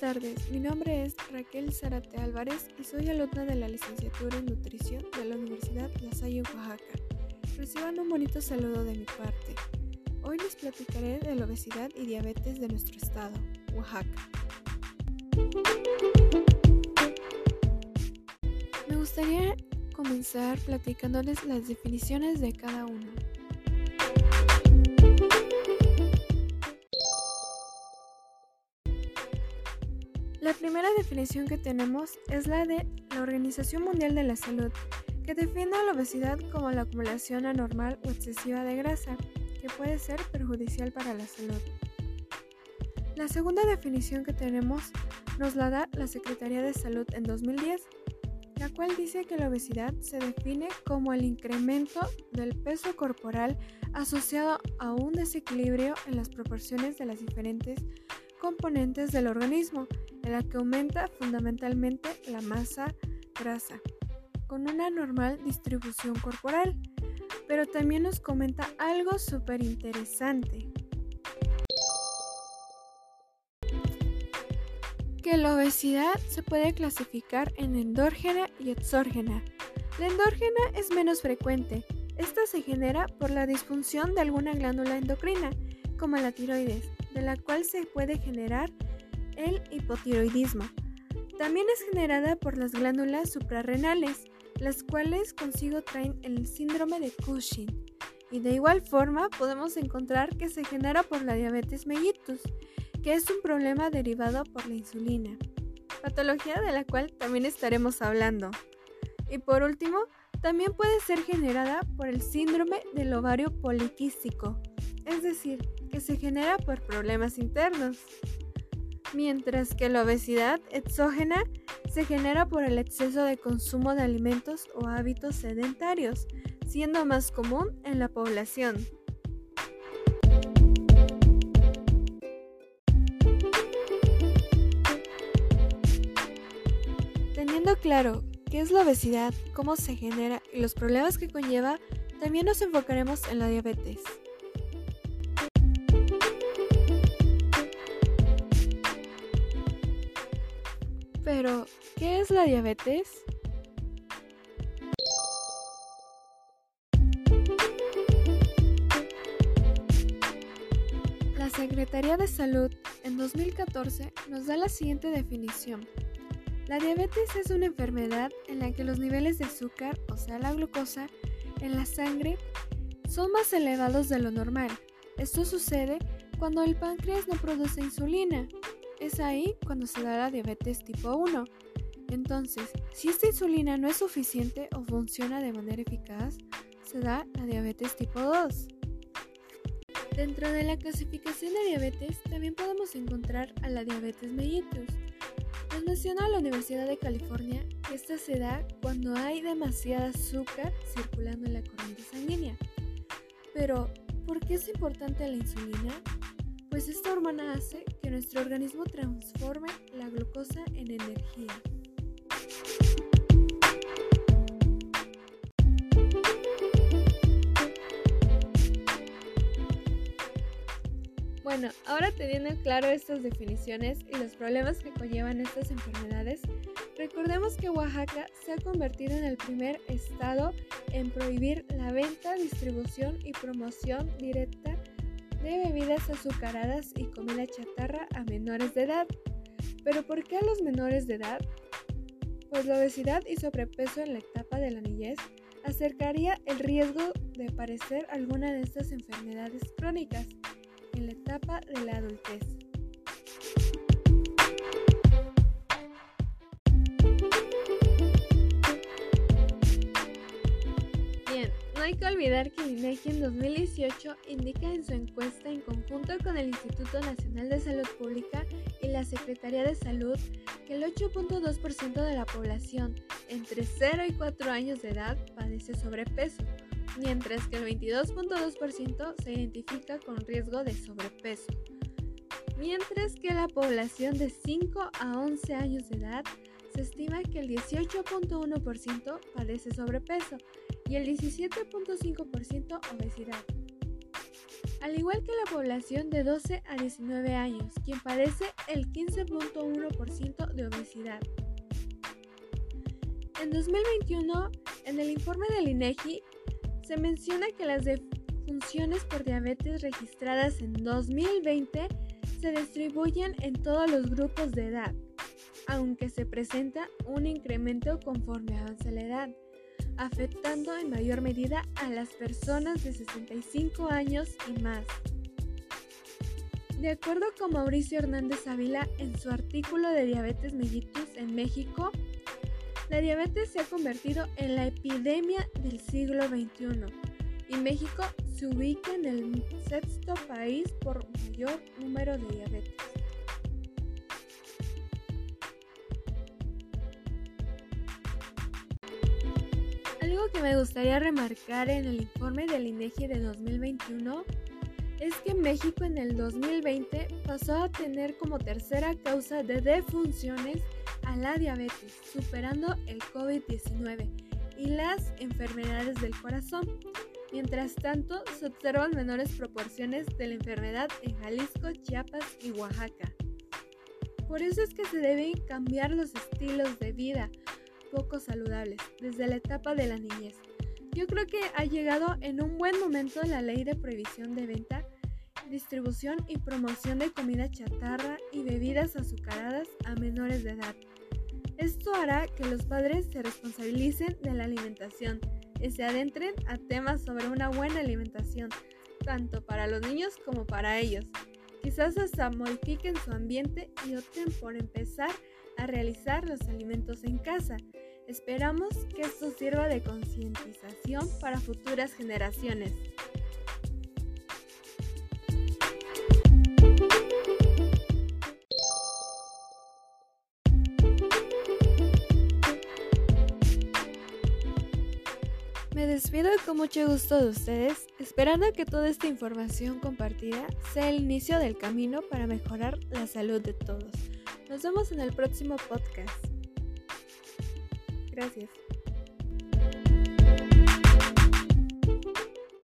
tardes, mi nombre es Raquel Zarate Álvarez y soy alumna de la licenciatura en nutrición de la Universidad La Salle, Oaxaca. Reciban un bonito saludo de mi parte. Hoy les platicaré de la obesidad y diabetes de nuestro estado, Oaxaca. Me gustaría comenzar platicándoles las definiciones de cada uno. Primera definición que tenemos es la de la Organización Mundial de la Salud, que define a la obesidad como la acumulación anormal o excesiva de grasa, que puede ser perjudicial para la salud. La segunda definición que tenemos nos la da la Secretaría de Salud en 2010, la cual dice que la obesidad se define como el incremento del peso corporal asociado a un desequilibrio en las proporciones de las diferentes componentes del organismo, en la que aumenta fundamentalmente la masa grasa, con una normal distribución corporal. Pero también nos comenta algo súper interesante. Que la obesidad se puede clasificar en endógena y exógena. La endógena es menos frecuente. Esta se genera por la disfunción de alguna glándula endocrina, como la tiroides, de la cual se puede generar el hipotiroidismo. También es generada por las glándulas suprarrenales, las cuales consigo traen el síndrome de Cushing. Y de igual forma podemos encontrar que se genera por la diabetes mellitus, que es un problema derivado por la insulina, patología de la cual también estaremos hablando. Y por último, también puede ser generada por el síndrome del ovario poliquístico, es decir, que se genera por problemas internos mientras que la obesidad exógena se genera por el exceso de consumo de alimentos o hábitos sedentarios, siendo más común en la población. Teniendo claro qué es la obesidad, cómo se genera y los problemas que conlleva, también nos enfocaremos en la diabetes. Pero, ¿qué es la diabetes? La Secretaría de Salud en 2014 nos da la siguiente definición. La diabetes es una enfermedad en la que los niveles de azúcar, o sea la glucosa, en la sangre son más elevados de lo normal. Esto sucede cuando el páncreas no produce insulina, es ahí cuando se da la diabetes tipo 1. Entonces, si esta insulina no es suficiente o funciona de manera eficaz, se da la diabetes tipo 2. Dentro de la clasificación de diabetes también podemos encontrar a la diabetes mellitus. Nos menciona la Universidad de California que esta se da cuando hay demasiada azúcar circulando en la corriente sanguínea. Pero, ¿por qué es importante la insulina? Pues esta hormona hace que nuestro organismo transforme la glucosa en energía. Bueno, ahora teniendo claro estas definiciones y los problemas que conllevan estas enfermedades, recordemos que Oaxaca se ha convertido en el primer estado en prohibir la venta, distribución y promoción directa de bebidas azucaradas y comida chatarra a menores de edad. ¿Pero por qué a los menores de edad? Pues la obesidad y sobrepeso en la etapa de la niñez acercaría el riesgo de padecer alguna de estas enfermedades crónicas en la etapa de la adultez. Hay que olvidar que INEGI en 2018 indica en su encuesta en conjunto con el Instituto Nacional de Salud Pública y la Secretaría de Salud que el 8.2% de la población entre 0 y 4 años de edad padece sobrepeso, mientras que el 22.2% se identifica con riesgo de sobrepeso, mientras que la población de 5 a 11 años de edad se estima que el 18.1% padece sobrepeso y el 17.5% obesidad. al igual que la población de 12 a 19 años, quien padece el 15.1% de obesidad. En 2021, en el informe del INEGI, se menciona que las defunciones por diabetes registradas en 2020 se distribuyen en todos los grupos de edad, aunque se presenta un incremento conforme avanza la edad afectando en mayor medida a las personas de 65 años y más. De acuerdo con Mauricio Hernández Ávila en su artículo de Diabetes mellitus en México, la diabetes se ha convertido en la epidemia del siglo XXI y México se ubica en el sexto país por mayor número de diabetes. Algo que me gustaría remarcar en el informe del INEGI de 2021 es que México en el 2020 pasó a tener como tercera causa de defunciones a la diabetes, superando el COVID-19 y las enfermedades del corazón. Mientras tanto, se observan menores proporciones de la enfermedad en Jalisco, Chiapas y Oaxaca. Por eso es que se deben cambiar los estilos de vida, poco saludables desde la etapa de la niñez. Yo creo que ha llegado en un buen momento la ley de prohibición de venta, distribución y promoción de comida chatarra y bebidas azucaradas a menores de edad. Esto hará que los padres se responsabilicen de la alimentación y se adentren a temas sobre una buena alimentación, tanto para los niños como para ellos. Quizás hasta modifiquen su ambiente y opten por empezar a realizar los alimentos en casa. Esperamos que esto sirva de concientización para futuras generaciones. Me despido con mucho gusto de ustedes, esperando que toda esta información compartida sea el inicio del camino para mejorar la salud de todos. Nos vemos en el próximo podcast. Gracias.